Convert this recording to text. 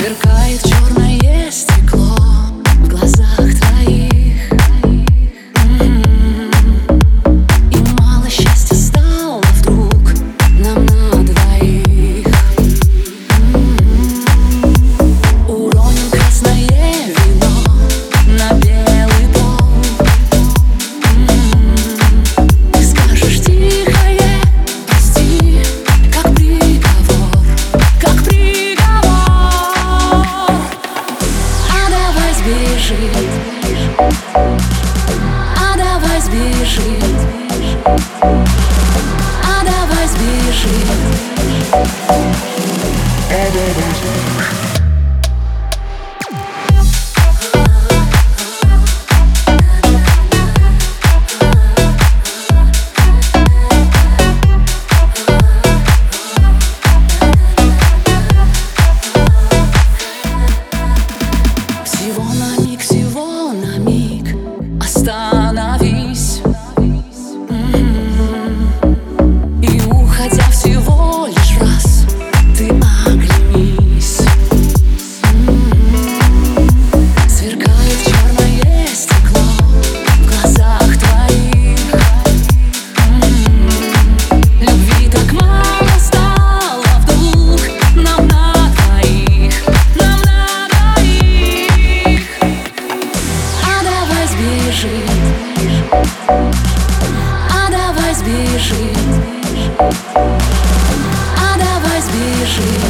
Сверкает стекло А давай сбежит. А давай сбежит. А давай сбежит э, сбежит. А давай сбежит. А давай сбежит.